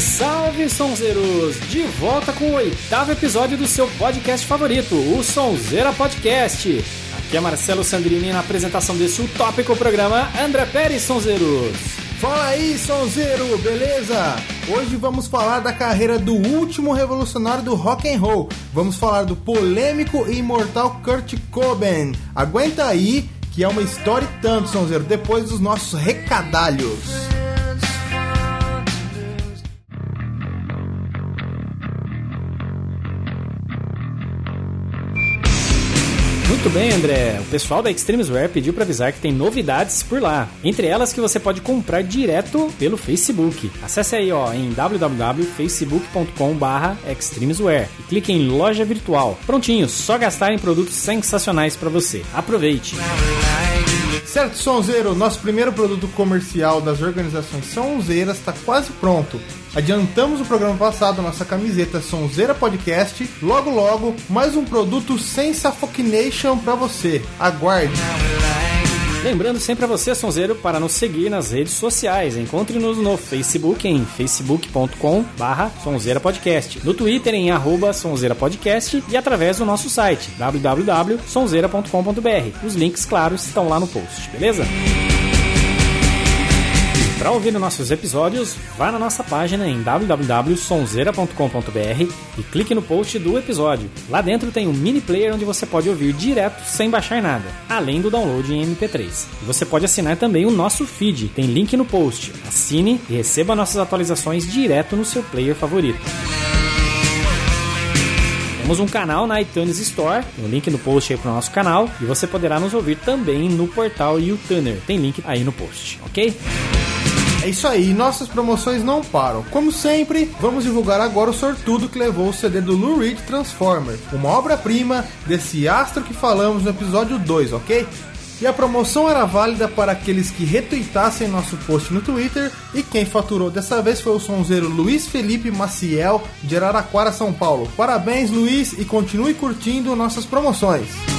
Salve, sonzeiros! De volta com o oitavo episódio do seu podcast favorito, o Sonzeira Podcast. Aqui é Marcelo Sandrini na apresentação desse utópico programa André Pérez Sonzeiros. Fala aí, sonzeiro, beleza? Hoje vamos falar da carreira do último revolucionário do rock and roll. Vamos falar do polêmico e imortal Kurt Cobain. Aguenta aí, que é uma história e tanto, sonzeiro, depois dos nossos recadalhos. Muito bem, André. O pessoal da Extremesware pediu para avisar que tem novidades por lá. Entre elas que você pode comprar direto pelo Facebook. Acesse aí, ó, em www.facebook.com/extremesware e clique em loja virtual. Prontinho, só gastar em produtos sensacionais para você. Aproveite. Certo, Sonzeiro, nosso primeiro produto comercial das organizações Sonzeiras está quase pronto. Adiantamos o programa passado, nossa camiseta Sonzeira Podcast. Logo, logo, mais um produto sem Suffocation para você. Aguarde! Lembrando sempre a você, Sonzeiro, para nos seguir nas redes sociais. Encontre-nos no Facebook em facebook.com barra Sonzeira Podcast, no Twitter em arroba Sonzeira Podcast e através do nosso site www.sonzeira.com.br. Os links, claro, estão lá no post, beleza? Para ouvir nossos episódios, vá na nossa página em www.sonzeira.com.br e clique no post do episódio. Lá dentro tem um mini player onde você pode ouvir direto sem baixar nada, além do download em MP3. E você pode assinar também o nosso feed, tem link no post. Assine e receba nossas atualizações direto no seu player favorito. Temos um canal na iTunes Store, tem um link no post aí pro nosso canal, e você poderá nos ouvir também no portal YouTuner. Tem link aí no post, ok? É isso aí, nossas promoções não param. Como sempre, vamos divulgar agora o sortudo que levou o CD do Lou Reed Transformer, uma obra-prima desse astro que falamos no episódio 2, ok? E a promoção era válida para aqueles que retweetassem nosso post no Twitter. E quem faturou dessa vez foi o sonzeiro Luiz Felipe Maciel, de Araraquara, São Paulo. Parabéns, Luiz, e continue curtindo nossas promoções.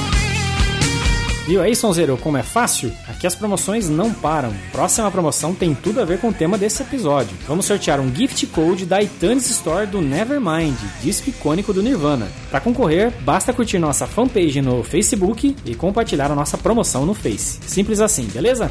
Viu aí, Sonzeiro, como é fácil? Aqui as promoções não param. Próxima promoção tem tudo a ver com o tema desse episódio. Vamos sortear um gift code da iTunes Store do Nevermind, disco icônico do Nirvana. Para concorrer, basta curtir nossa fanpage no Facebook e compartilhar a nossa promoção no Face. Simples assim, beleza?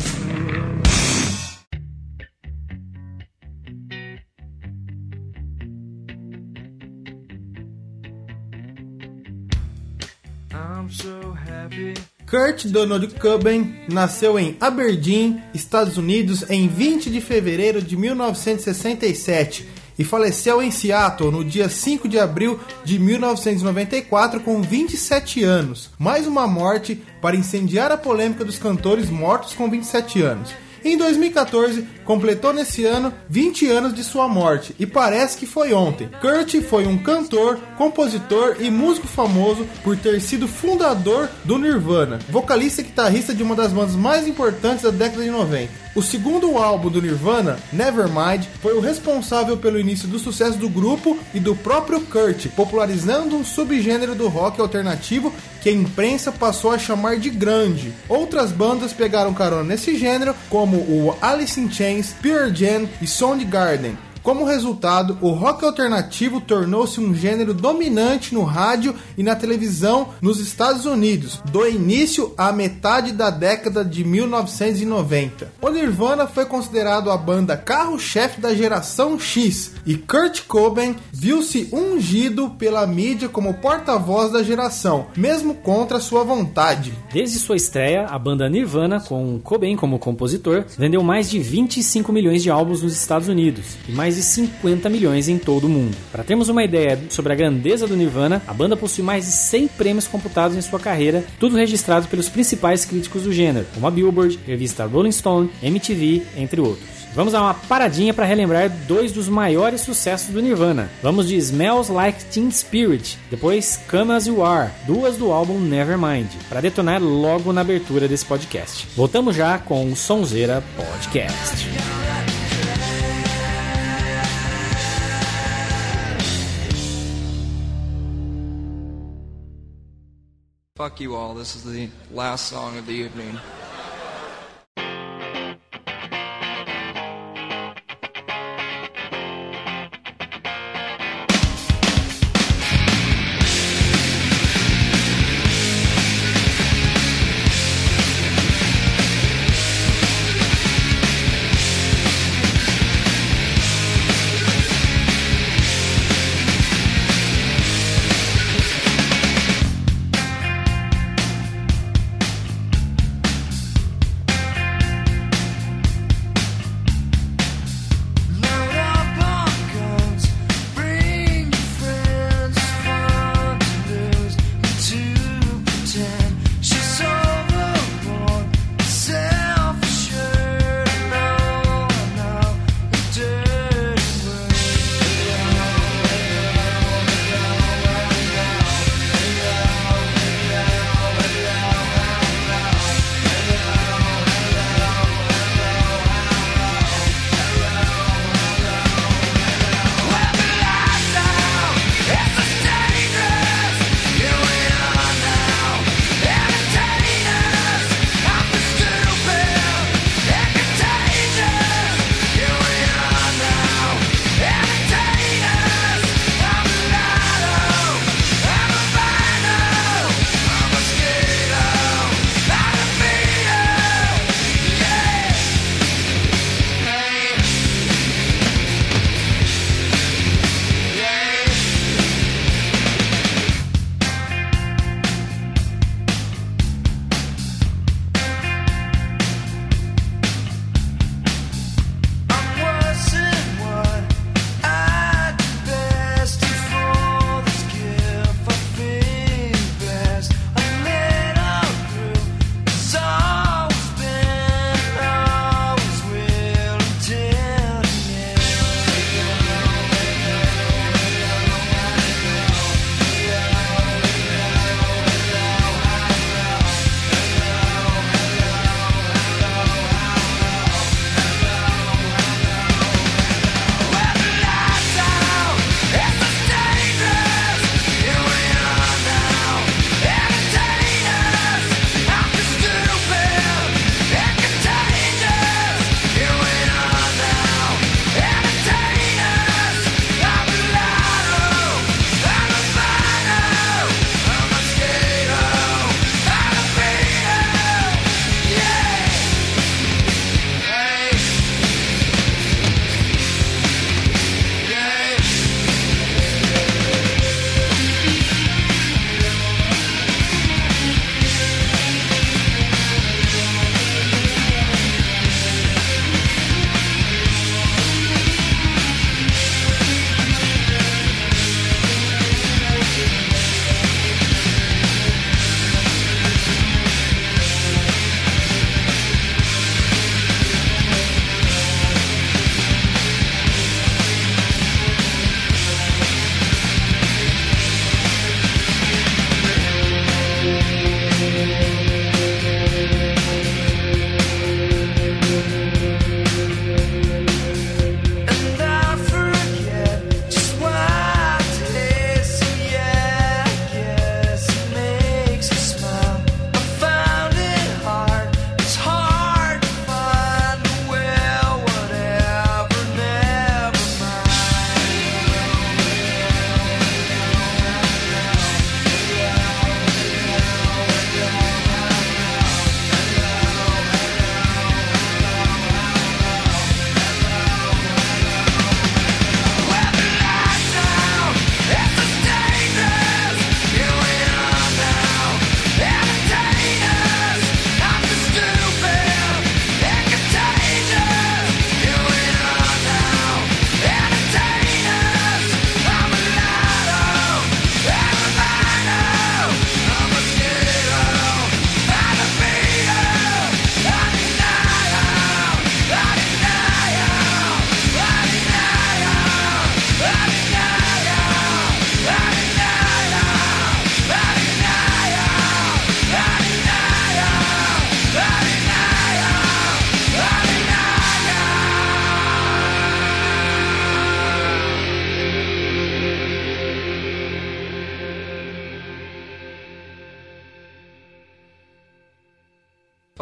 Kurt Donald Cobain nasceu em Aberdeen, Estados Unidos, em 20 de fevereiro de 1967 e faleceu em Seattle no dia 5 de abril de 1994 com 27 anos. Mais uma morte para incendiar a polêmica dos cantores mortos com 27 anos. Em 2014, completou nesse ano 20 anos de sua morte e parece que foi ontem. Kurt foi um cantor, compositor e músico famoso por ter sido fundador do Nirvana, vocalista e guitarrista de uma das bandas mais importantes da década de 90. O segundo álbum do Nirvana, Nevermind, foi o responsável pelo início do sucesso do grupo e do próprio Kurt, popularizando um subgênero do rock alternativo que a imprensa passou a chamar de grande. Outras bandas pegaram carona nesse gênero, como o Alice in Chains, Pearl Jam e Soundgarden. Como resultado, o rock alternativo tornou-se um gênero dominante no rádio e na televisão nos Estados Unidos, do início à metade da década de 1990. O Nirvana foi considerado a banda carro-chefe da geração X e Kurt Cobain viu-se ungido pela mídia como porta-voz da geração, mesmo contra sua vontade. Desde sua estreia, a banda Nirvana, com Cobain como compositor, vendeu mais de 25 milhões de álbuns nos Estados Unidos e mais de 50 milhões em todo o mundo. Para termos uma ideia sobre a grandeza do Nirvana, a banda possui mais de 100 prêmios computados em sua carreira, tudo registrado pelos principais críticos do gênero, como a Billboard, revista Rolling Stone, MTV, entre outros. Vamos a uma paradinha para relembrar dois dos maiores sucessos do Nirvana. Vamos de Smells Like Teen Spirit, depois Come As You Are, duas do álbum Nevermind, para detonar logo na abertura desse podcast. Voltamos já com o Sonzeira Podcast. Fuck you all. This is the last song of the evening.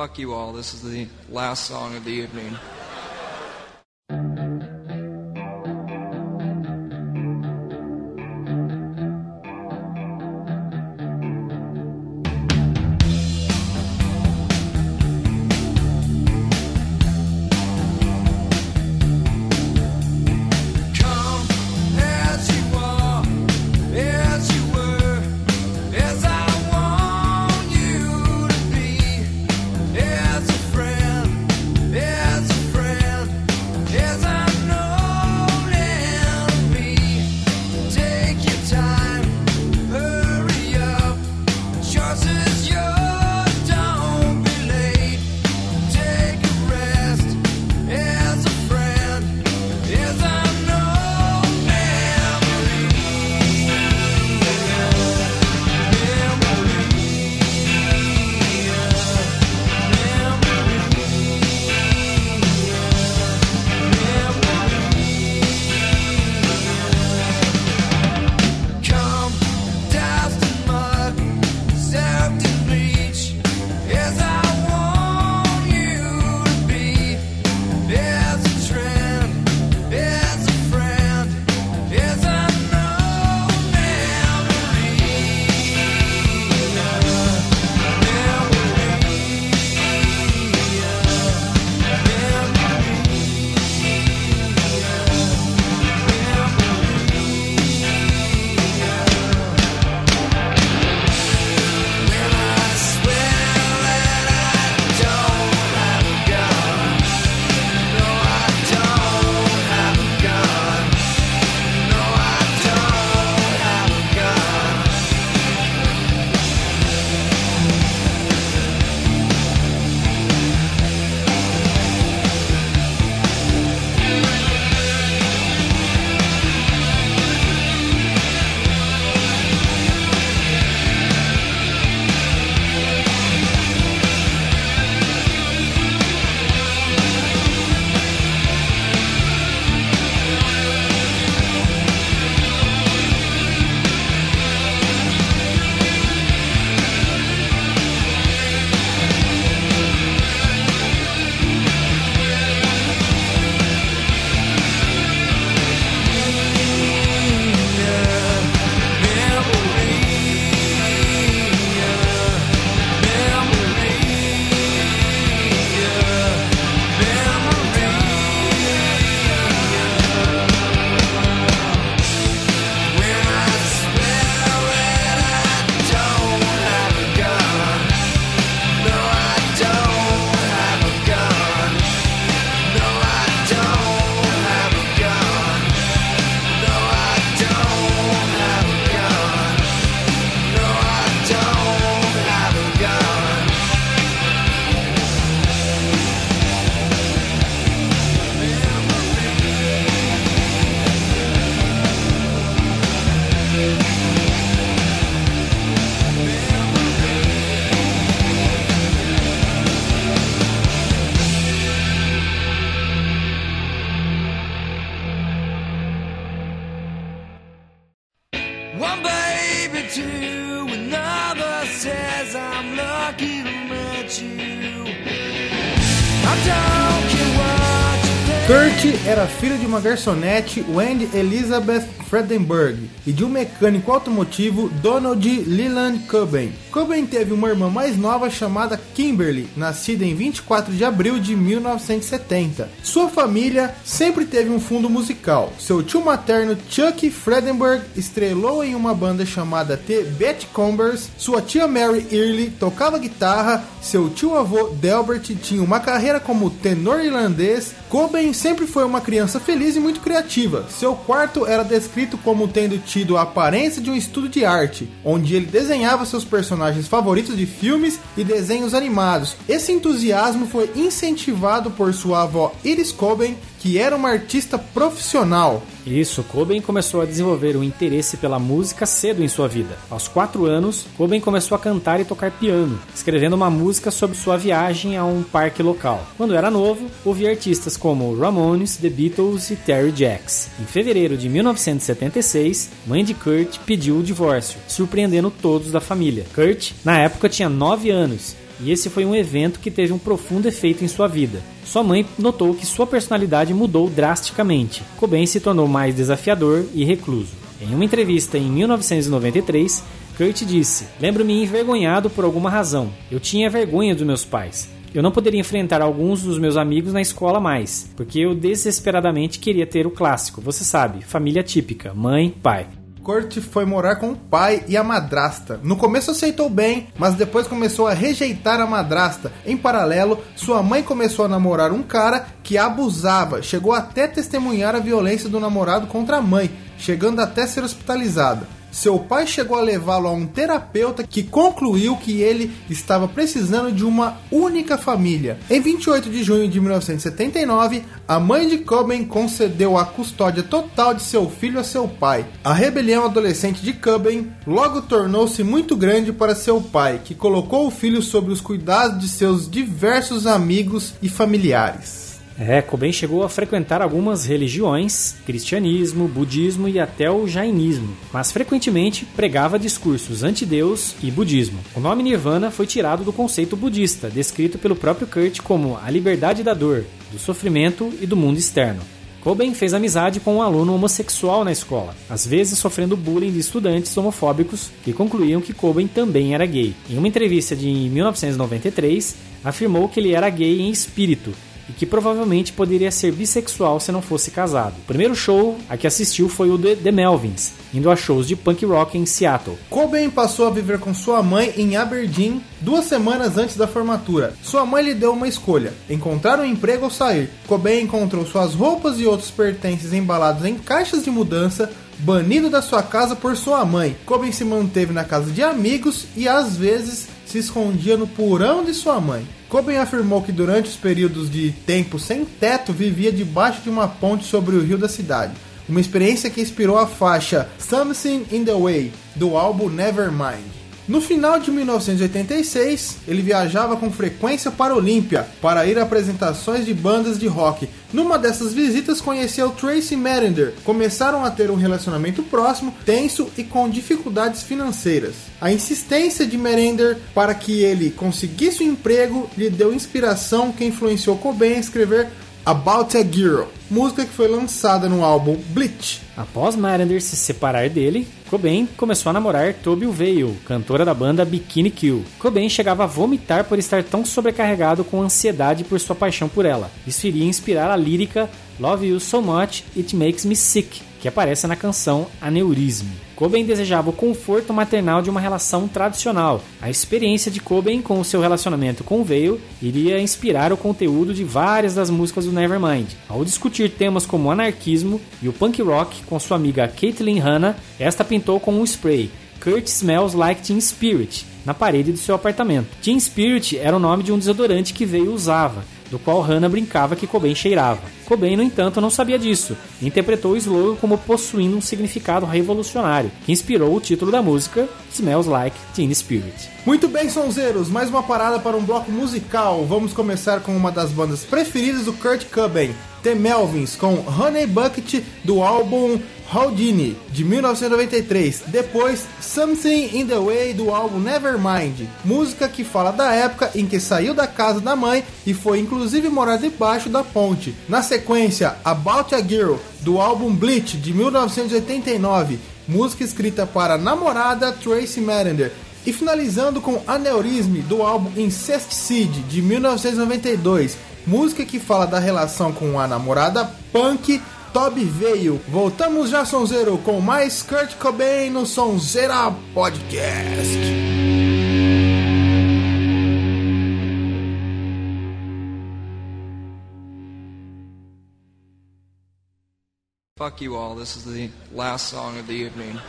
Fuck you all. This is the last song of the evening. Uma garçonete, Wendy Elizabeth Fredenberg, e de um mecânico automotivo, Donald Leland Cobain. Cobain teve uma irmã mais nova chamada Kimberly, nascida em 24 de abril de 1970. Sua família sempre teve um fundo musical. Seu tio materno, Chuck Fredenberg, estrelou em uma banda chamada The Beachcombers. Sua tia Mary Early tocava guitarra. Seu tio-avô, Delbert, tinha uma carreira como tenor irlandês. Cobain sempre foi uma criança feliz e muito criativa. Seu quarto era descrito como tendo tido a aparência de um estudo de arte, onde ele desenhava seus personagens favoritos de filmes e desenhos animados. Esse entusiasmo foi incentivado por sua avó Iris Cobain, que era uma artista profissional. Isso, Cobain começou a desenvolver um interesse pela música cedo em sua vida. Aos 4 anos, Cobain começou a cantar e tocar piano, escrevendo uma música sobre sua viagem a um parque local. Quando era novo, ouvia artistas como Ramones, The Beatles e Terry Jacks. Em fevereiro de 1976, mãe de Kurt pediu o divórcio, surpreendendo todos da família. Kurt, na época, tinha 9 anos e esse foi um evento que teve um profundo efeito em sua vida. Sua mãe notou que sua personalidade mudou drasticamente. Cobain se tornou mais desafiador e recluso. Em uma entrevista em 1993, Kurt disse: Lembro-me envergonhado por alguma razão. Eu tinha vergonha dos meus pais. Eu não poderia enfrentar alguns dos meus amigos na escola mais, porque eu desesperadamente queria ter o clássico, você sabe, família típica, mãe, pai. Kurt foi morar com o pai e a madrasta. No começo aceitou bem, mas depois começou a rejeitar a madrasta. Em paralelo, sua mãe começou a namorar um cara que abusava, chegou até testemunhar a violência do namorado contra a mãe, chegando até ser hospitalizada. Seu pai chegou a levá-lo a um terapeuta que concluiu que ele estava precisando de uma única família. Em 28 de junho de 1979, a mãe de Cobain concedeu a custódia total de seu filho a seu pai. A rebelião adolescente de Cobain logo tornou-se muito grande para seu pai, que colocou o filho sob os cuidados de seus diversos amigos e familiares. É, Cobain chegou a frequentar algumas religiões, cristianismo, budismo e até o jainismo, mas frequentemente pregava discursos anti-Deus e budismo. O nome Nirvana foi tirado do conceito budista, descrito pelo próprio Kurt como a liberdade da dor, do sofrimento e do mundo externo. Cobain fez amizade com um aluno homossexual na escola, às vezes sofrendo bullying de estudantes homofóbicos que concluíam que Cobain também era gay. Em uma entrevista de 1993, afirmou que ele era gay em espírito e que provavelmente poderia ser bissexual se não fosse casado. O primeiro show a que assistiu foi o de The Melvins, indo a shows de punk rock em Seattle. Cobain passou a viver com sua mãe em Aberdeen duas semanas antes da formatura. Sua mãe lhe deu uma escolha: encontrar um emprego ou sair. Cobain encontrou suas roupas e outros pertences embalados em caixas de mudança banido da sua casa por sua mãe. Cobain se manteve na casa de amigos e às vezes se escondia no porão de sua mãe. Cobain afirmou que durante os períodos de tempo sem teto vivia debaixo de uma ponte sobre o rio da cidade. Uma experiência que inspirou a faixa Something in the Way do álbum Nevermind. No final de 1986, ele viajava com frequência para Olímpia para ir a apresentações de bandas de rock. Numa dessas visitas, conheceu Tracy Merinder. Começaram a ter um relacionamento próximo, tenso e com dificuldades financeiras. A insistência de Merinder para que ele conseguisse um emprego lhe deu inspiração que influenciou Cobain a escrever About a Girl, música que foi lançada no álbum Bleach. Após Marinder se separar dele, Cobain começou a namorar Toby Veil, cantora da banda Bikini Kill. Cobain chegava a vomitar por estar tão sobrecarregado com ansiedade por sua paixão por ela. Isso iria inspirar a lírica Love You So Much It Makes Me Sick, que aparece na canção Aneurisme. Cobain desejava o conforto maternal de uma relação tradicional. A experiência de Cobain com o seu relacionamento com Veil iria inspirar o conteúdo de várias das músicas do Nevermind. Ao discutir temas como anarquismo e o punk rock com sua amiga Caitlin Hanna, esta pintou com um spray Kurt Smells Like Teen Spirit na parede do seu apartamento. Teen Spirit era o nome de um desodorante que Veil usava do qual Hannah brincava que Cobain cheirava. Cobain, no entanto, não sabia disso e interpretou o slogan como possuindo um significado revolucionário, que inspirou o título da música Smells Like Teen Spirit. Muito bem, sonzeiros, mais uma parada para um bloco musical. Vamos começar com uma das bandas preferidas do Kurt Cobain, The Melvins, com Honey Bucket do álbum Houdini, de 1993. Depois, Something in the Way do álbum Nevermind, música que fala da época em que saiu da casa da mãe e foi inclusive morar debaixo da ponte. Na sequência, About a Girl do álbum Bleach, de 1989, música escrita para a namorada Tracy Merinder. E finalizando com Aneurisme do álbum Incesticide, de 1992, música que fala da relação com a namorada punk Toby veio. Voltamos já, Sonzeiro, com mais Kurt Cobain no Sonzeira Podcast. Fuck you all. This is the last song of the evening.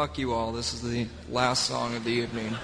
Fuck you all. This is the last song of the evening.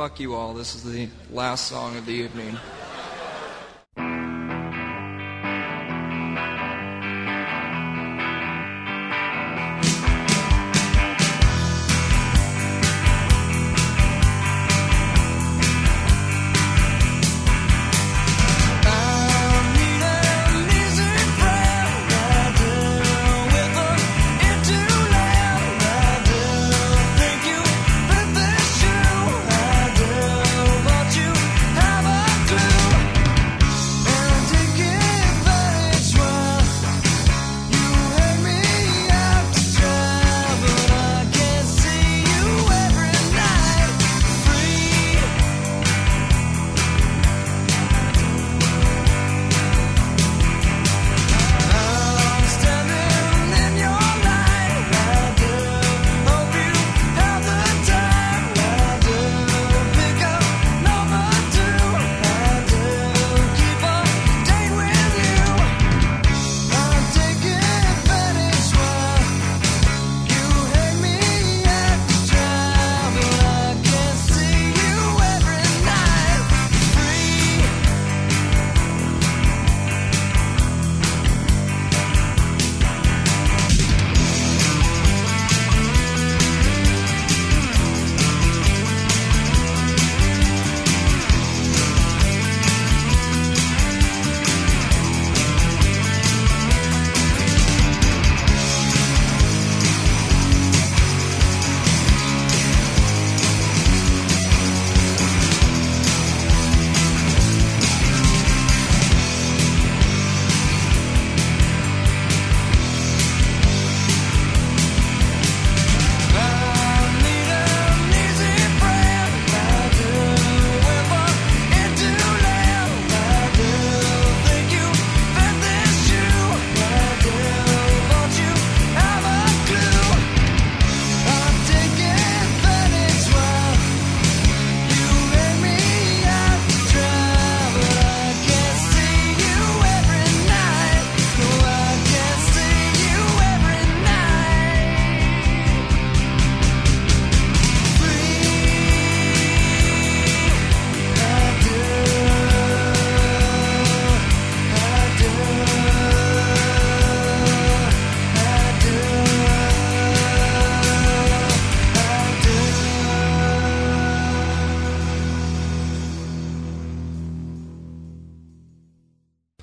Fuck you all. This is the last song of the evening.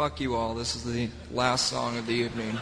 Fuck you all. This is the last song of the evening.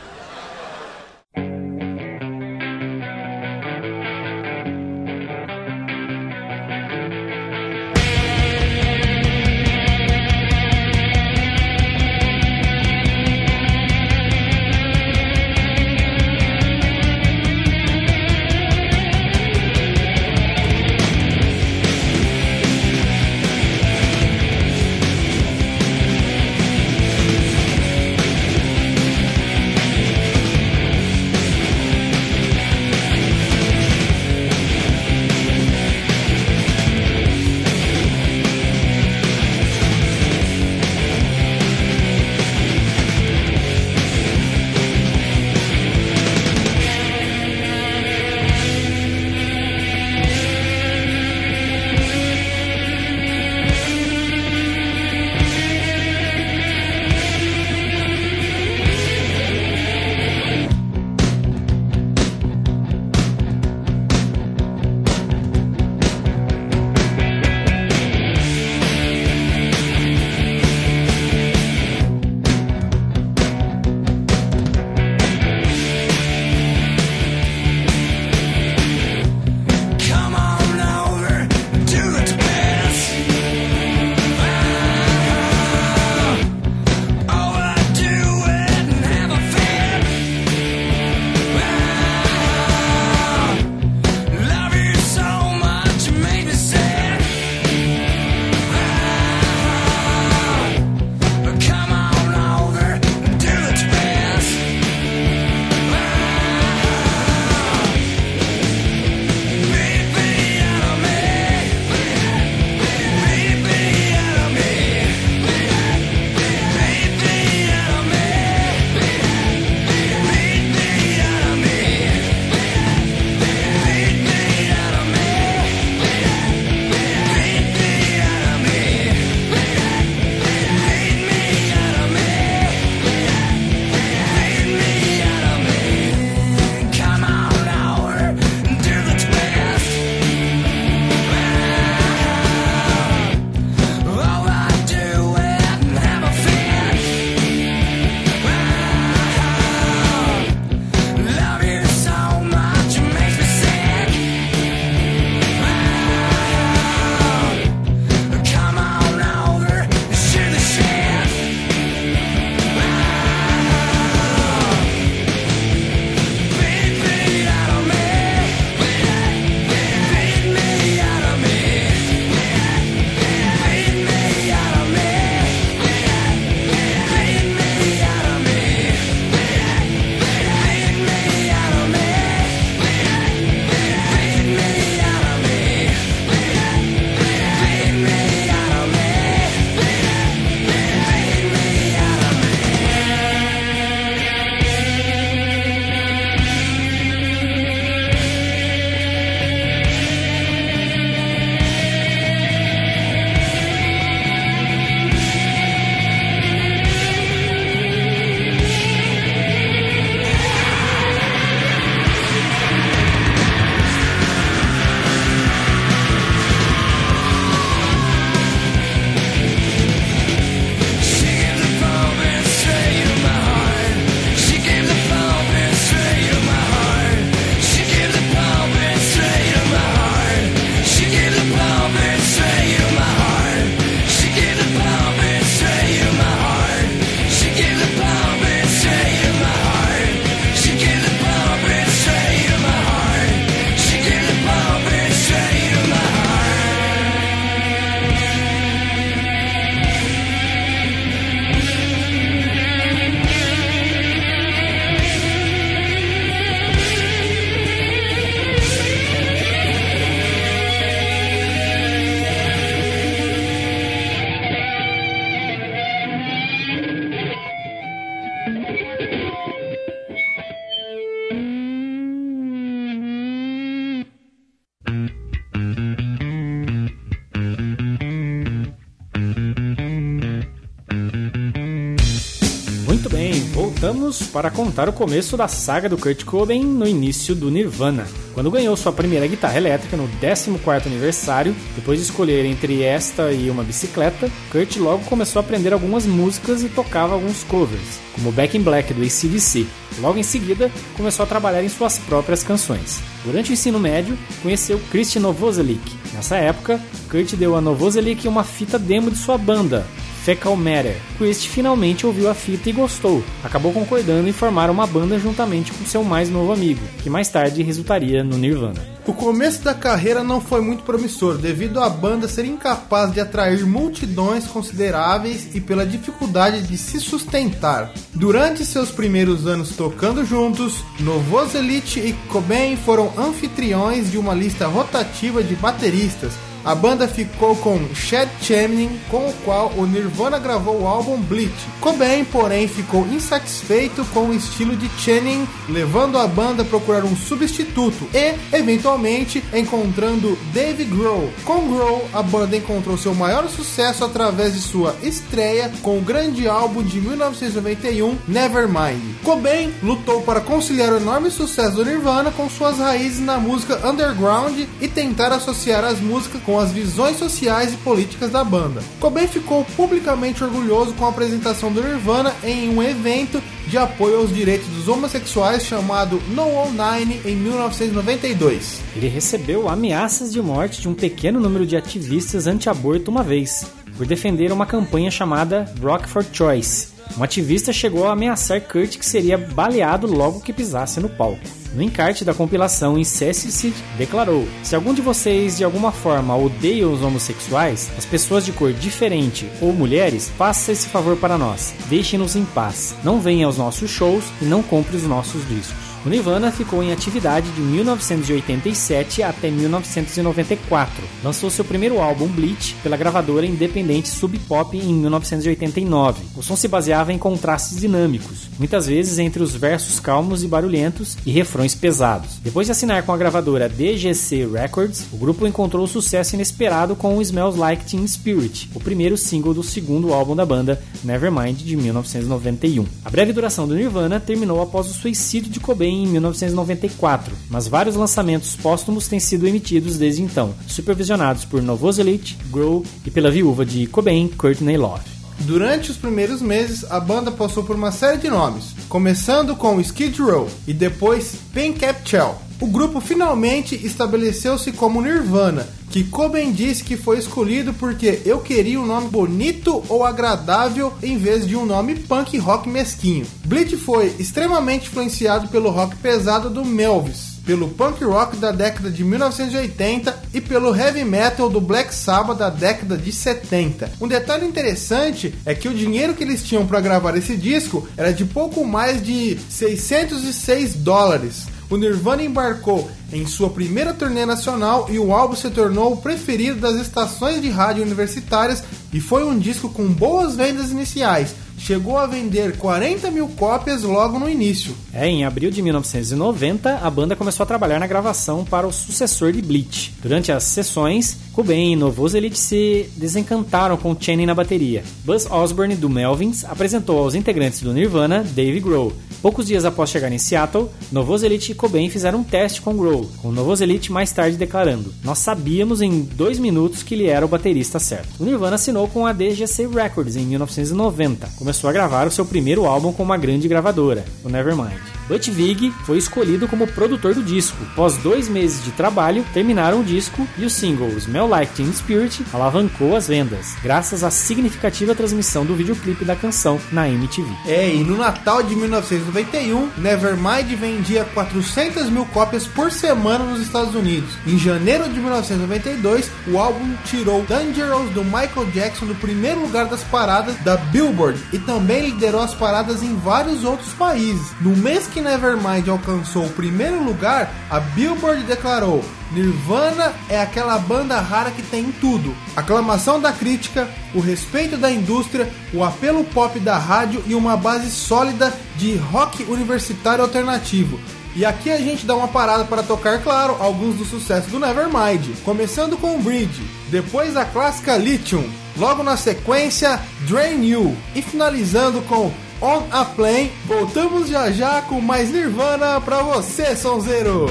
Voltamos para contar o começo da saga do Kurt Cobain no início do Nirvana. Quando ganhou sua primeira guitarra elétrica no 14º aniversário, depois de escolher entre esta e uma bicicleta, Kurt logo começou a aprender algumas músicas e tocava alguns covers, como Back in Black do ACDC. Logo em seguida, começou a trabalhar em suas próprias canções. Durante o ensino médio, conheceu Christian Novoselic. Nessa época, Kurt deu a Novoselic uma fita demo de sua banda, Fecal Matter. Christ finalmente ouviu a fita e gostou. Acabou concordando em formar uma banda juntamente com seu mais novo amigo, que mais tarde resultaria no Nirvana. O começo da carreira não foi muito promissor, devido à banda ser incapaz de atrair multidões consideráveis e pela dificuldade de se sustentar. Durante seus primeiros anos tocando juntos, Novoselic e Cobain foram anfitriões de uma lista rotativa de bateristas. A banda ficou com Chad Channing, com o qual o Nirvana gravou o álbum Bleach. Cobain, porém, ficou insatisfeito com o estilo de Channing, levando a banda a procurar um substituto e, eventualmente, encontrando Dave Grohl. Com Grohl, a banda encontrou seu maior sucesso através de sua estreia com o grande álbum de 1991, Nevermind. Cobain lutou para conciliar o enorme sucesso do Nirvana com suas raízes na música underground e tentar associar as músicas com as visões sociais e políticas da banda. Cobain ficou publicamente orgulhoso com a apresentação do Nirvana em um evento de apoio aos direitos dos homossexuais chamado No All Nine em 1992. Ele recebeu ameaças de morte de um pequeno número de ativistas anti-aborto uma vez, por defender uma campanha chamada Rock for Choice. Um ativista chegou a ameaçar Kurt que seria baleado logo que pisasse no palco. No encarte da compilação Incesticide, declarou: Se algum de vocês de alguma forma odeia os homossexuais, as pessoas de cor diferente ou mulheres, faça esse favor para nós. Deixe-nos em paz. Não venha aos nossos shows e não compre os nossos discos. O Nirvana ficou em atividade de 1987 até 1994. Lançou seu primeiro álbum Bleach pela gravadora independente Sub Pop em 1989. O som se baseava em contrastes dinâmicos, muitas vezes entre os versos calmos e barulhentos e refrões pesados. Depois de assinar com a gravadora DGC Records, o grupo encontrou sucesso inesperado com o Smells Like Teen Spirit, o primeiro single do segundo álbum da banda, Nevermind, de 1991. A breve duração do Nirvana terminou após o suicídio de Cobain em 1994, mas vários lançamentos póstumos têm sido emitidos desde então, supervisionados por Novoselic, Grohl e pela viúva de Cobain, Courtney Love. Durante os primeiros meses, a banda passou por uma série de nomes, começando com Skid Row e depois Pink Cap Shell. O grupo finalmente estabeleceu-se como Nirvana, que Cobain disse que foi escolhido porque eu queria um nome bonito ou agradável em vez de um nome punk rock mesquinho. Bleach foi extremamente influenciado pelo rock pesado do Melvis, pelo punk rock da década de 1980 e pelo heavy metal do Black Sabbath da década de 70. Um detalhe interessante é que o dinheiro que eles tinham para gravar esse disco era de pouco mais de 606 dólares. O Nirvana embarcou em sua primeira turnê nacional e o álbum se tornou o preferido das estações de rádio universitárias e foi um disco com boas vendas iniciais. Chegou a vender 40 mil cópias logo no início. É, em abril de 1990, a banda começou a trabalhar na gravação para o sucessor de Bleach. Durante as sessões, Cobain e Novoselic se desencantaram com Channing na bateria. Buzz Osborne, do Melvins, apresentou aos integrantes do Nirvana Dave Grohl. Poucos dias após chegar em Seattle, Novoselic e Cobain fizeram um teste com Grohl, com Novoselic mais tarde declarando: Nós sabíamos em dois minutos que ele era o baterista certo. O Nirvana assinou com a DGC Records em 1990. Começou a gravar o seu primeiro álbum com uma grande gravadora, o Nevermind. Butch Vig foi escolhido como produtor do disco. Após dois meses de trabalho, terminaram o disco e o single Smell Like Teen Spirit alavancou as vendas, graças à significativa transmissão do videoclipe da canção na MTV. É, e no Natal de 1991, Nevermind vendia 400 mil cópias por semana nos Estados Unidos. Em janeiro de 1992, o álbum tirou Dangerous do Michael Jackson do primeiro lugar das paradas da Billboard e também liderou as paradas em vários outros países. No mês que Nevermind alcançou o primeiro lugar, a Billboard declarou: Nirvana é aquela banda rara que tem tudo: aclamação da crítica, o respeito da indústria, o apelo pop da rádio e uma base sólida de rock universitário alternativo. E aqui a gente dá uma parada para tocar, claro, alguns dos sucessos do Nevermind, começando com Bridge, depois a clássica Lithium, logo na sequência Drain You. E finalizando com On a Plane. Voltamos já já com mais Nirvana pra você, sonzeiro.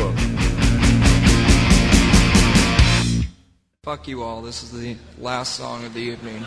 Fuck you all. This is the last song of the evening.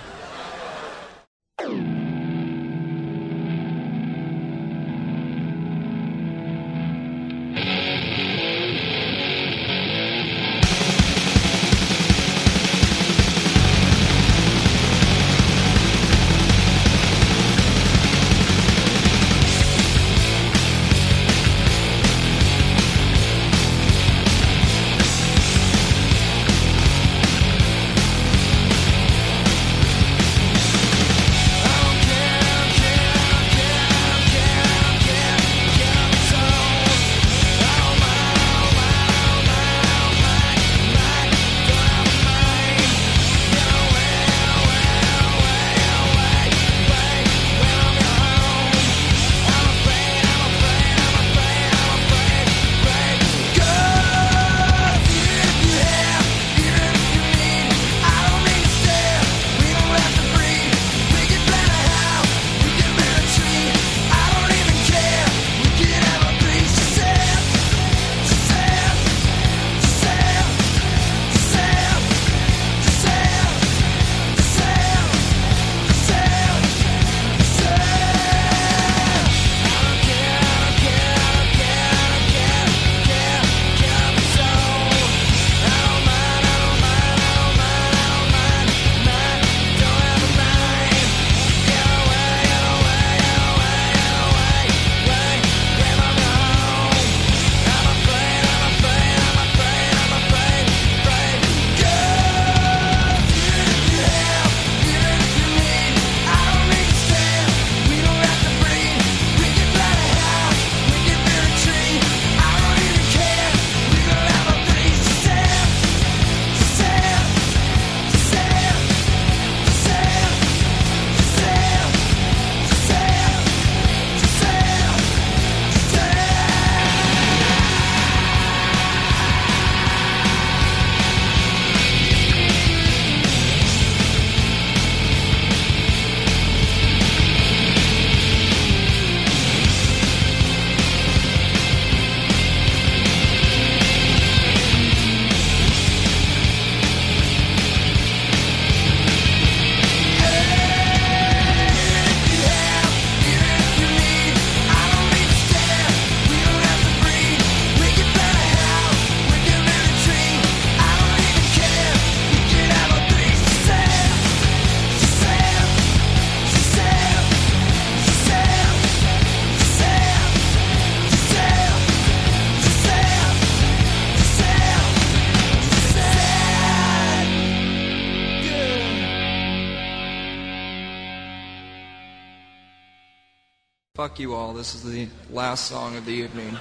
you all. This is the last song of the evening.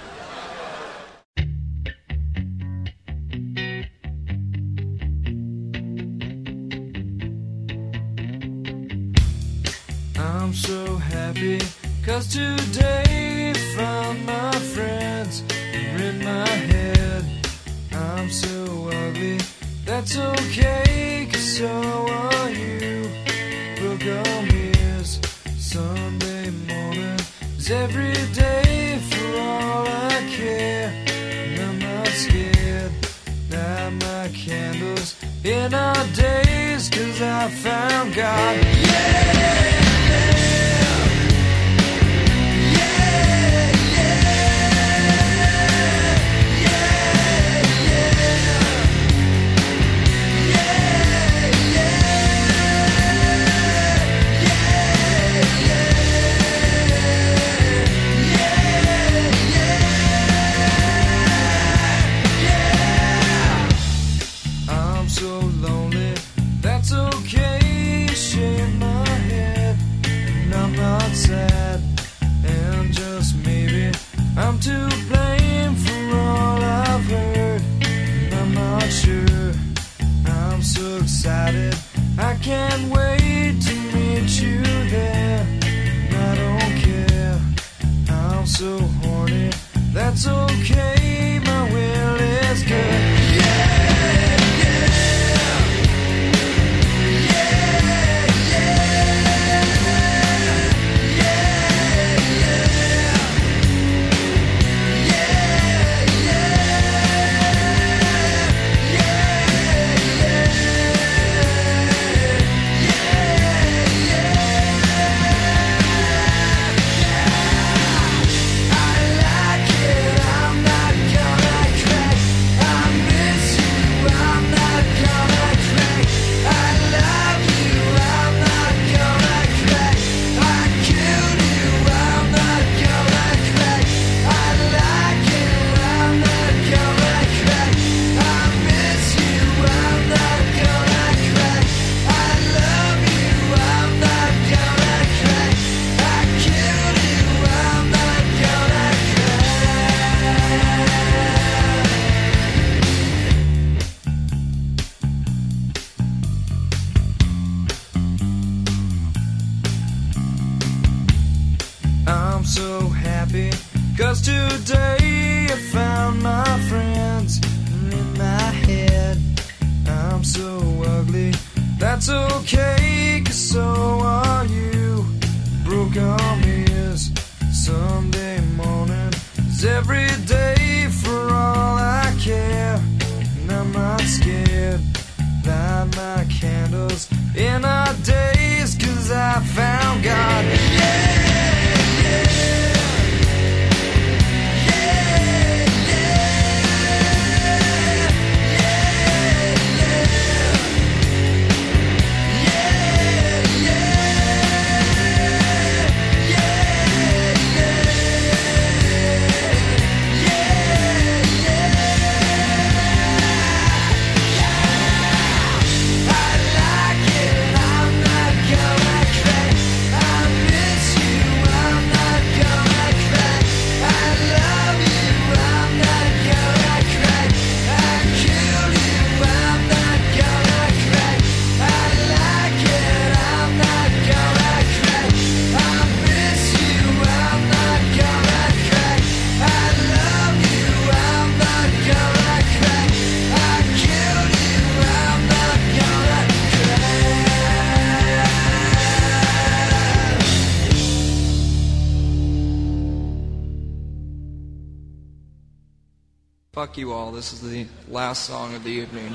you all. This is the last song of the evening.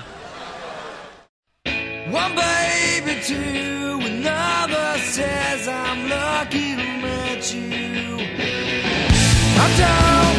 One baby to another says I'm lucky to meet you. I'm down.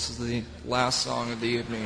This is the last song of the evening.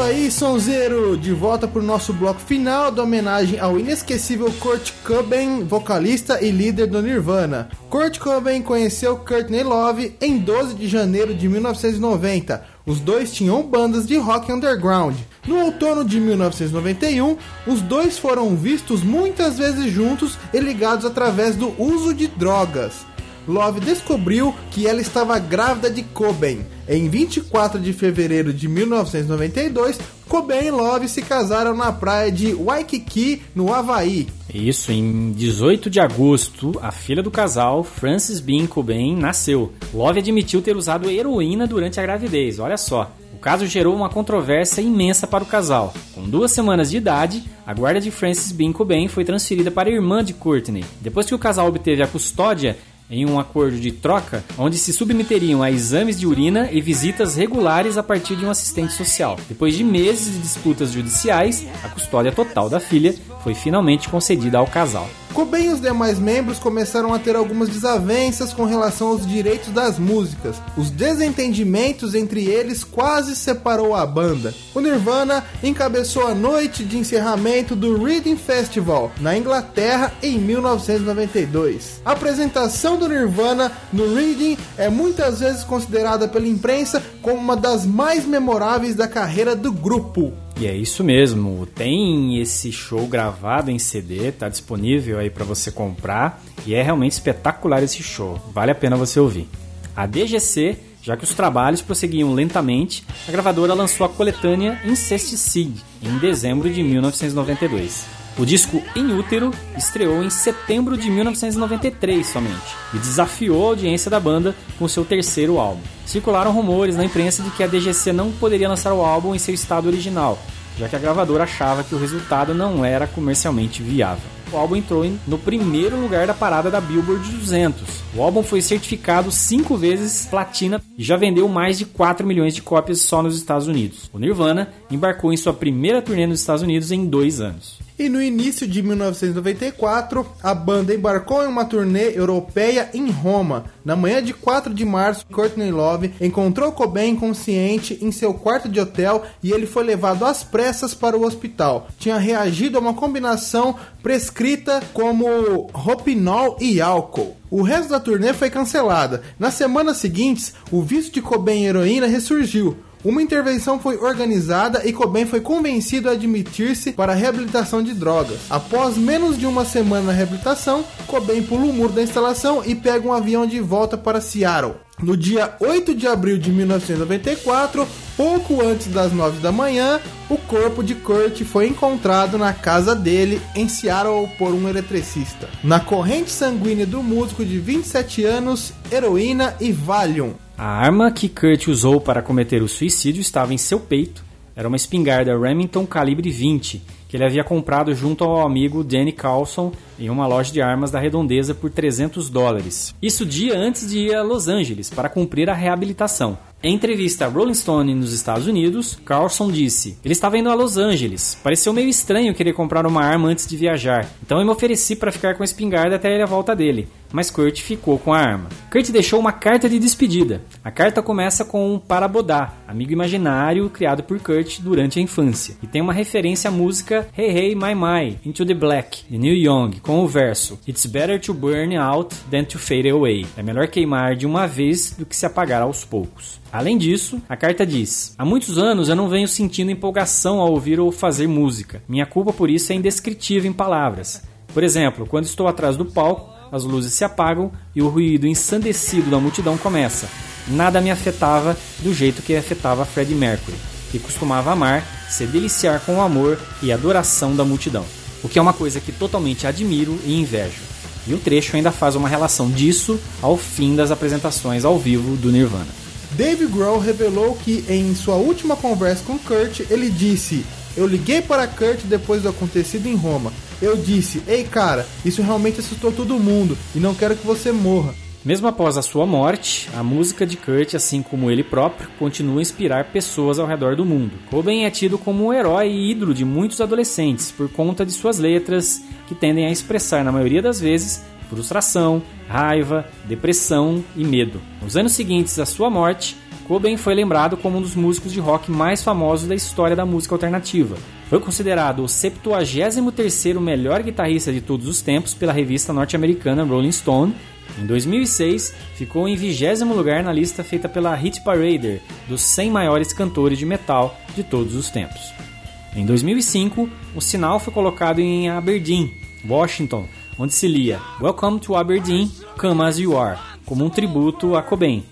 Isso aí, Sonzeiro! De volta pro nosso bloco final da homenagem ao inesquecível Kurt Cobain, vocalista e líder do Nirvana. Kurt Cobain conheceu Courtney Love em 12 de janeiro de 1990. Os dois tinham bandas de rock underground. No outono de 1991, os dois foram vistos muitas vezes juntos e ligados através do uso de drogas. Love descobriu que ela estava grávida de Cobain. Em 24 de fevereiro de 1992, Cobain e Love se casaram na praia de Waikiki, no Havaí. Isso, em 18 de agosto, a filha do casal, Frances Bean Cobain, nasceu. Love admitiu ter usado heroína durante a gravidez, olha só. O caso gerou uma controvérsia imensa para o casal. Com duas semanas de idade, a guarda de Frances Bean Cobain foi transferida para a irmã de Courtney. Depois que o casal obteve a custódia, em um acordo de troca, onde se submeteriam a exames de urina e visitas regulares a partir de um assistente social. Depois de meses de disputas judiciais, a custódia total da filha foi finalmente concedida ao casal. Cobain e os demais membros começaram a ter algumas desavenças com relação aos direitos das músicas. Os desentendimentos entre eles quase separou a banda. O Nirvana encabeçou a noite de encerramento do Reading Festival na Inglaterra em 1992. A apresentação do Nirvana no Reading é muitas vezes considerada pela imprensa como uma das mais memoráveis da carreira do grupo. E é isso mesmo, tem esse show gravado em CD, tá disponível aí para você comprar e é realmente espetacular esse show, vale a pena você ouvir. A DGC, já que os trabalhos prosseguiam lentamente, a gravadora lançou a coletânea Incesticide em dezembro de 1992. O disco Em Útero estreou em setembro de 1993 somente e desafiou a audiência da banda com seu terceiro álbum. Circularam rumores na imprensa de que a DGC não poderia lançar o álbum em seu estado original, já que a gravadora achava que o resultado não era comercialmente viável. O álbum entrou no primeiro lugar da parada da Billboard 200. O álbum foi certificado cinco vezes platina e já vendeu mais de 4 milhões de cópias só nos Estados Unidos. O Nirvana embarcou em sua primeira turnê nos Estados Unidos em dois anos. E no início de 1994, a banda embarcou em uma turnê europeia em Roma. Na manhã de 4 de março, Courtney Love encontrou Cobain inconsciente em seu quarto de hotel e ele foi levado às pressas para o hospital. Tinha reagido a uma combinação prescrita como ropinol e álcool. O resto da turnê foi cancelada. Nas semanas seguintes, o vício de Cobain em heroína ressurgiu. Uma intervenção foi organizada e Cobain foi convencido a admitir-se para a reabilitação de drogas. Após menos de uma semana na reabilitação, Cobain pula o muro da instalação e pega um avião de volta para Seattle. No dia 8 de abril de 1994, pouco antes das 9 da manhã, o corpo de Kurt foi encontrado na casa dele em Seattle por um eletricista. Na corrente sanguínea do músico de 27 anos, heroína e Valium. A arma que Kurt usou para cometer o suicídio estava em seu peito. Era uma espingarda Remington calibre 20, que ele havia comprado junto ao amigo Danny Carlson em uma loja de armas da Redondeza por 300 dólares. Isso dia antes de ir a Los Angeles para cumprir a reabilitação. Em entrevista a Rolling Stone nos Estados Unidos, Carlson disse: Ele estava indo a Los Angeles. Pareceu meio estranho querer comprar uma arma antes de viajar, então eu me ofereci para ficar com a espingarda até a volta dele. Mas Kurt ficou com a arma. Kurt deixou uma carta de despedida. A carta começa com um Parabodá, amigo imaginário criado por Kurt durante a infância, e tem uma referência à música Hey Hey My My Into the Black de Neil Young, com o verso It's better to burn out than to fade away. É melhor queimar de uma vez do que se apagar aos poucos. Além disso, a carta diz: Há muitos anos eu não venho sentindo empolgação ao ouvir ou fazer música. Minha culpa por isso é indescritível em palavras. Por exemplo, quando estou atrás do palco, as luzes se apagam e o ruído ensandecido da multidão começa. Nada me afetava do jeito que afetava Freddie Mercury, que costumava amar, se deliciar com o amor e adoração da multidão. O que é uma coisa que totalmente admiro e invejo. E o trecho ainda faz uma relação disso ao fim das apresentações ao vivo do Nirvana. Dave Grohl revelou que em sua última conversa com Kurt, ele disse: Eu liguei para Kurt depois do acontecido em Roma. Eu disse: Ei cara, isso realmente assustou todo mundo e não quero que você morra. Mesmo após a sua morte, a música de Kurt, assim como ele próprio, continua a inspirar pessoas ao redor do mundo. Cobain é tido como um herói e ídolo de muitos adolescentes por conta de suas letras, que tendem a expressar, na maioria das vezes, frustração, raiva, depressão e medo. Nos anos seguintes à sua morte, Cobain foi lembrado como um dos músicos de rock mais famosos da história da música alternativa. Foi considerado o 73º melhor guitarrista de todos os tempos pela revista norte-americana Rolling Stone. Em 2006, ficou em 20 lugar na lista feita pela Hit Parader dos 100 maiores cantores de metal de todos os tempos. Em 2005, o sinal foi colocado em Aberdeen, Washington, onde se lia Welcome to Aberdeen, Come As You Are, como um tributo a Cobain.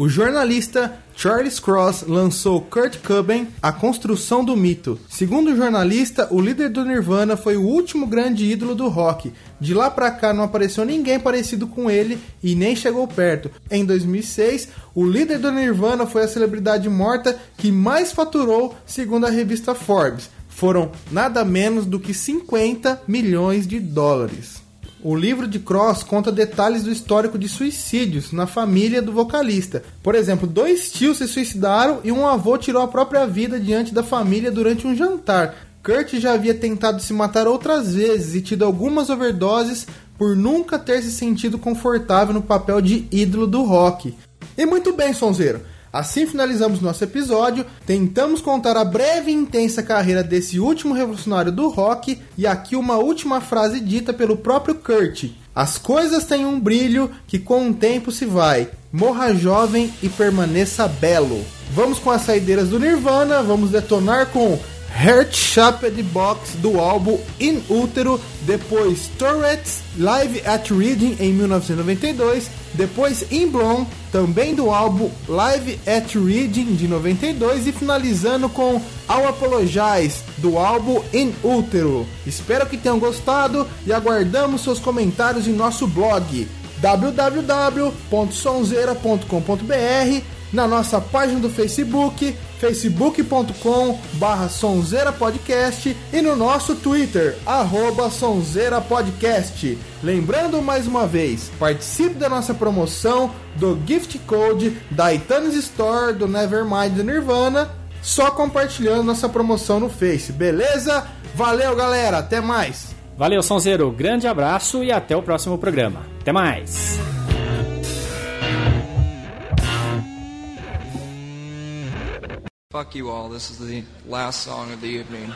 O jornalista Charles Cross lançou Kurt Cobain, A Construção do Mito. Segundo o jornalista, o líder do Nirvana foi o último grande ídolo do rock. De lá pra cá não apareceu ninguém parecido com ele e nem chegou perto. Em 2006, o líder do Nirvana foi a celebridade morta que mais faturou, segundo a revista Forbes. Foram nada menos do que 50 milhões de dólares. O livro de Cross conta detalhes do histórico de suicídios na família do vocalista. Por exemplo, dois tios se suicidaram e um avô tirou a própria vida diante da família durante um jantar. Kurt já havia tentado se matar outras vezes e tido algumas overdoses por nunca ter se sentido confortável no papel de ídolo do rock. E muito bem, Sonzeiro. Assim finalizamos nosso episódio. Tentamos contar a breve e intensa carreira desse último revolucionário do rock e aqui uma última frase dita pelo próprio Kurt. As coisas têm um brilho que com o tempo se vai. Morra jovem e permaneça belo. Vamos com as saideiras do Nirvana, vamos detonar com Heart Shaped Box do álbum In Utero, depois Tourette's Live at Reading em 1992, depois In Bloom, também do álbum Live at Reading de 92 e finalizando com I'll Apologize do álbum In Utero. Espero que tenham gostado e aguardamos seus comentários em nosso blog www.sonzeira.com.br na nossa página do Facebook, facebook.com barra Sonzeira Podcast e no nosso Twitter, arroba Sonzeira Podcast. Lembrando mais uma vez, participe da nossa promoção do Gift Code da iTunes Store do Nevermind do Nirvana, só compartilhando nossa promoção no Face, beleza? Valeu galera, até mais! Valeu, Sonzeiro. Grande abraço e até o próximo programa. Até mais. Fuck you all. This is the last song of the evening.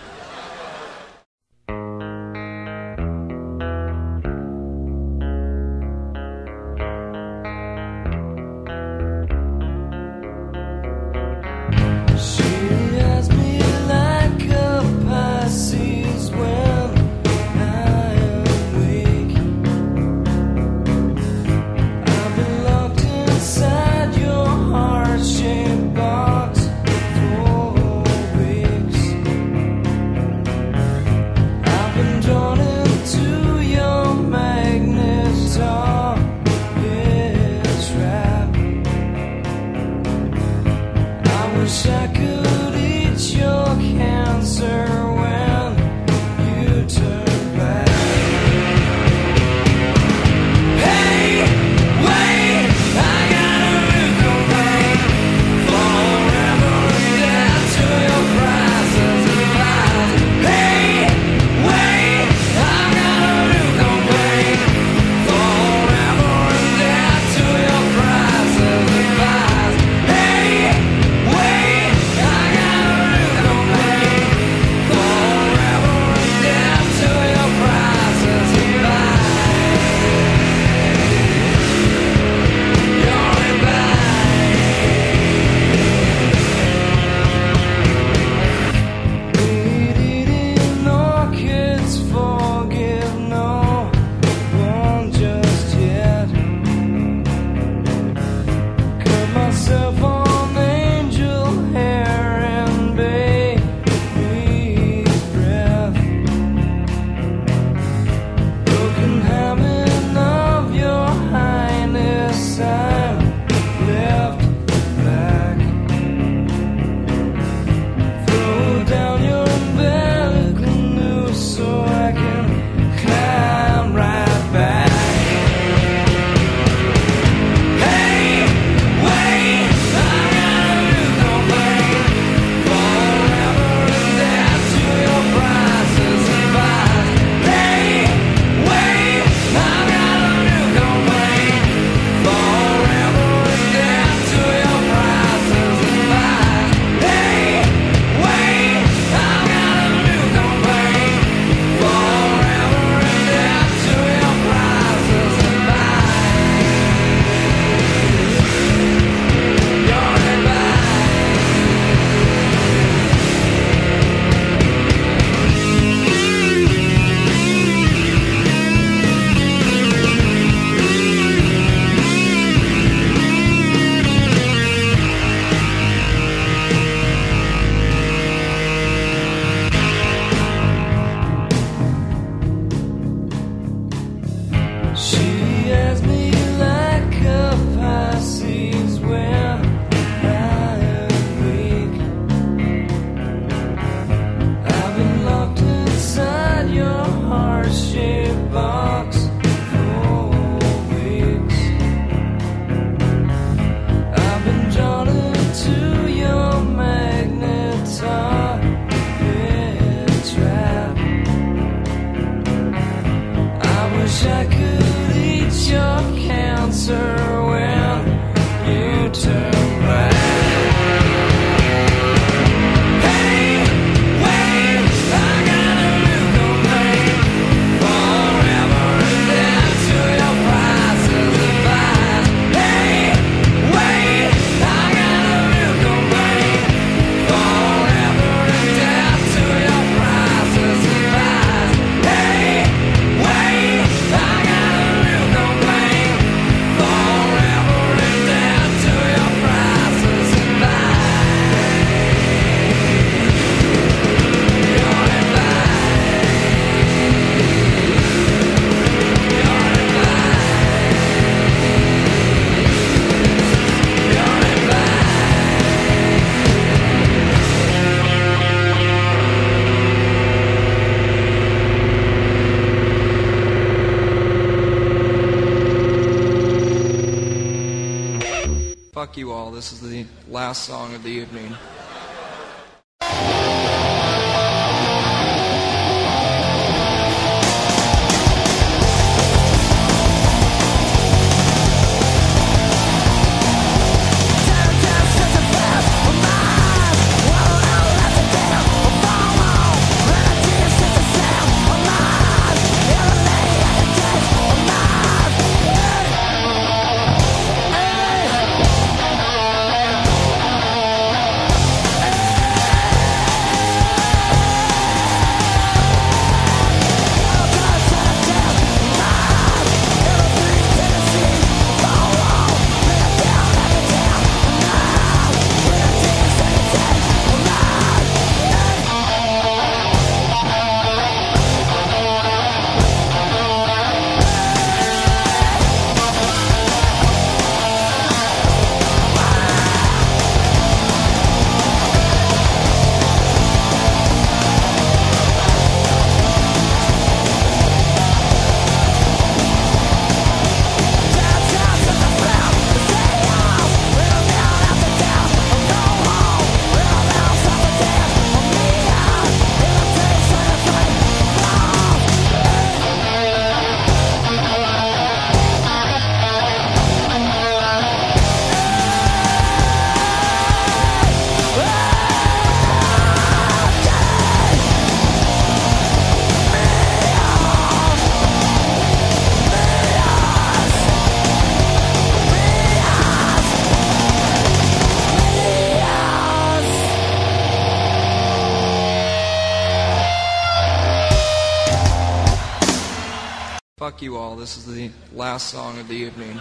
Fuck you all. This is the last song of the evening.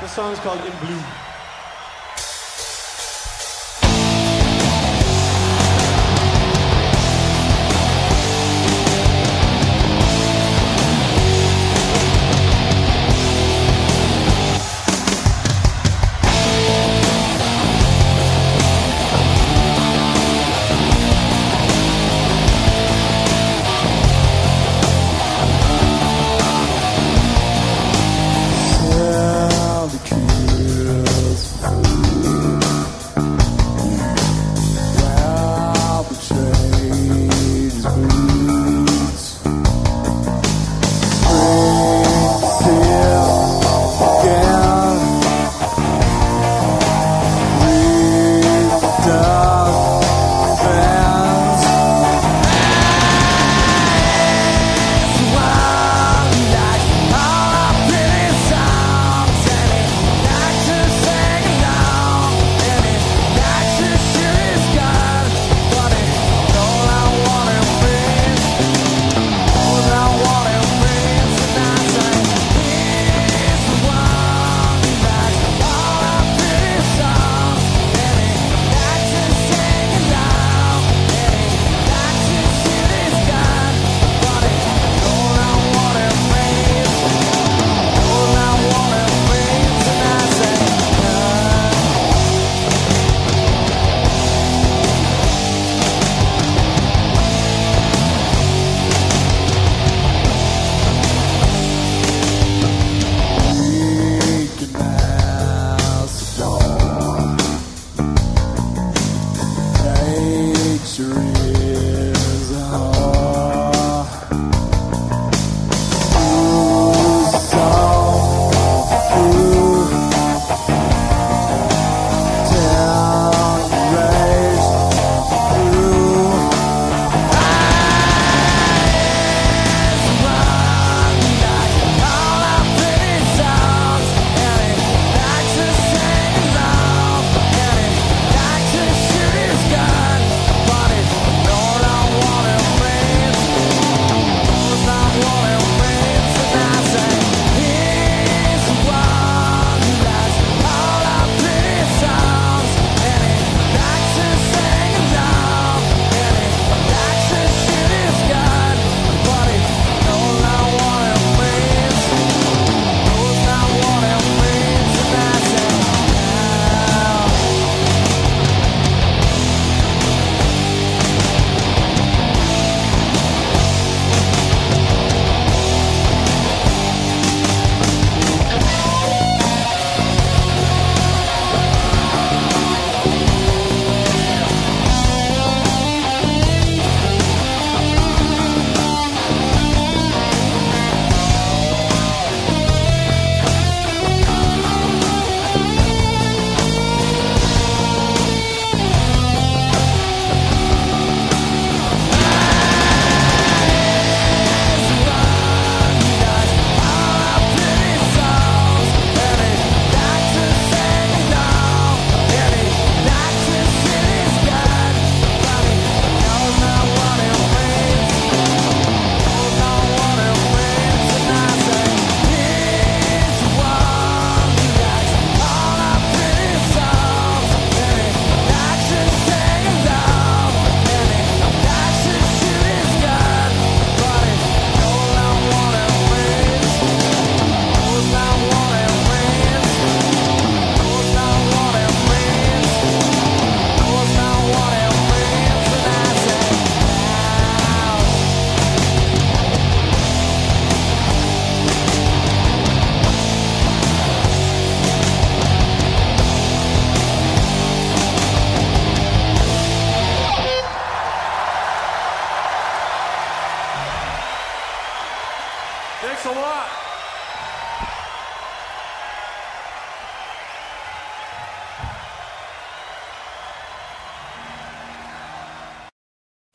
This song is called In Blue.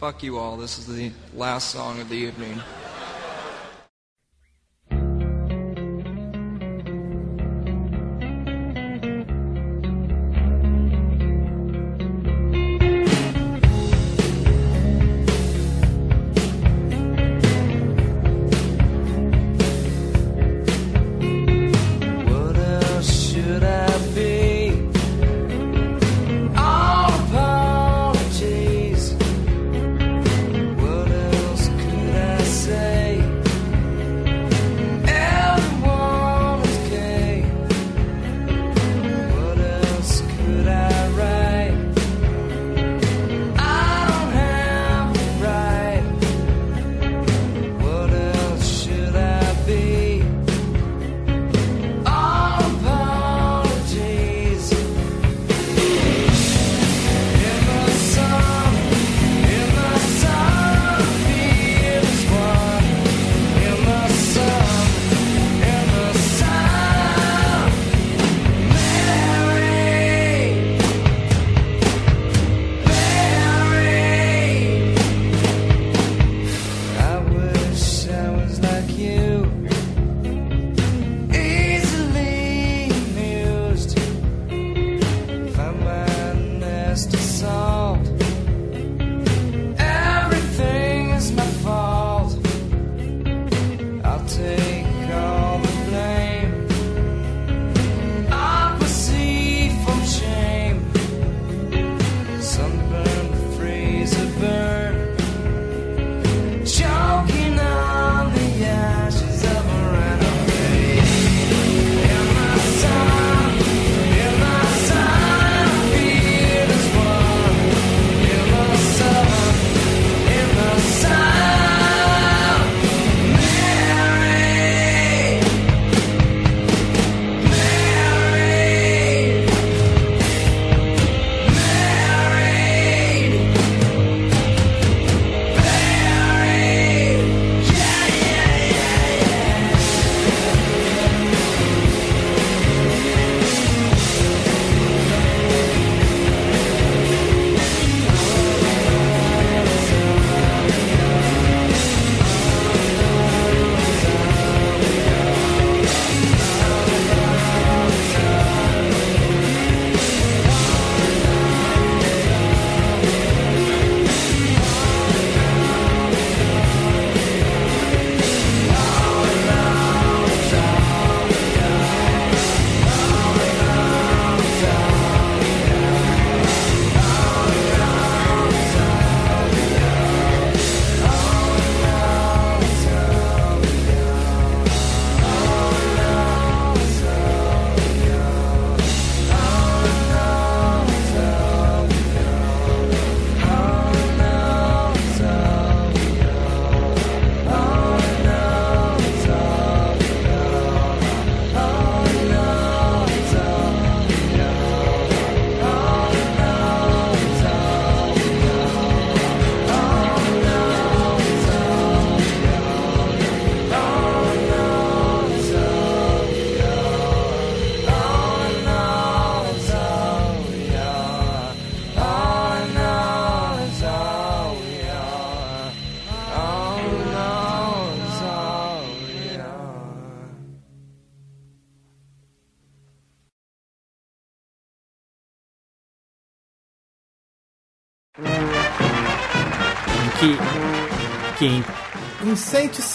Fuck you all. This is the last song of the evening.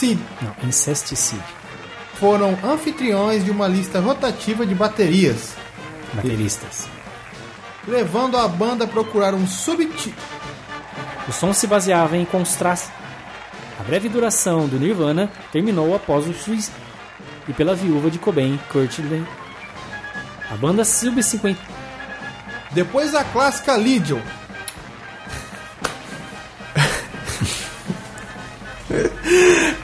Incenticide Não, incesticídio. foram anfitriões de uma lista rotativa de baterias, Bateristas. levando a banda a procurar um subtítulo. O som se baseava em contraste. A breve duração do Nirvana terminou após o suicídio e pela viúva de Cobain, Kurt Le- A banda sub-50 Depois a clássica Legion.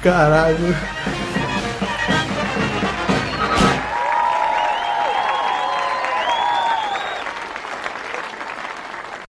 Caralho.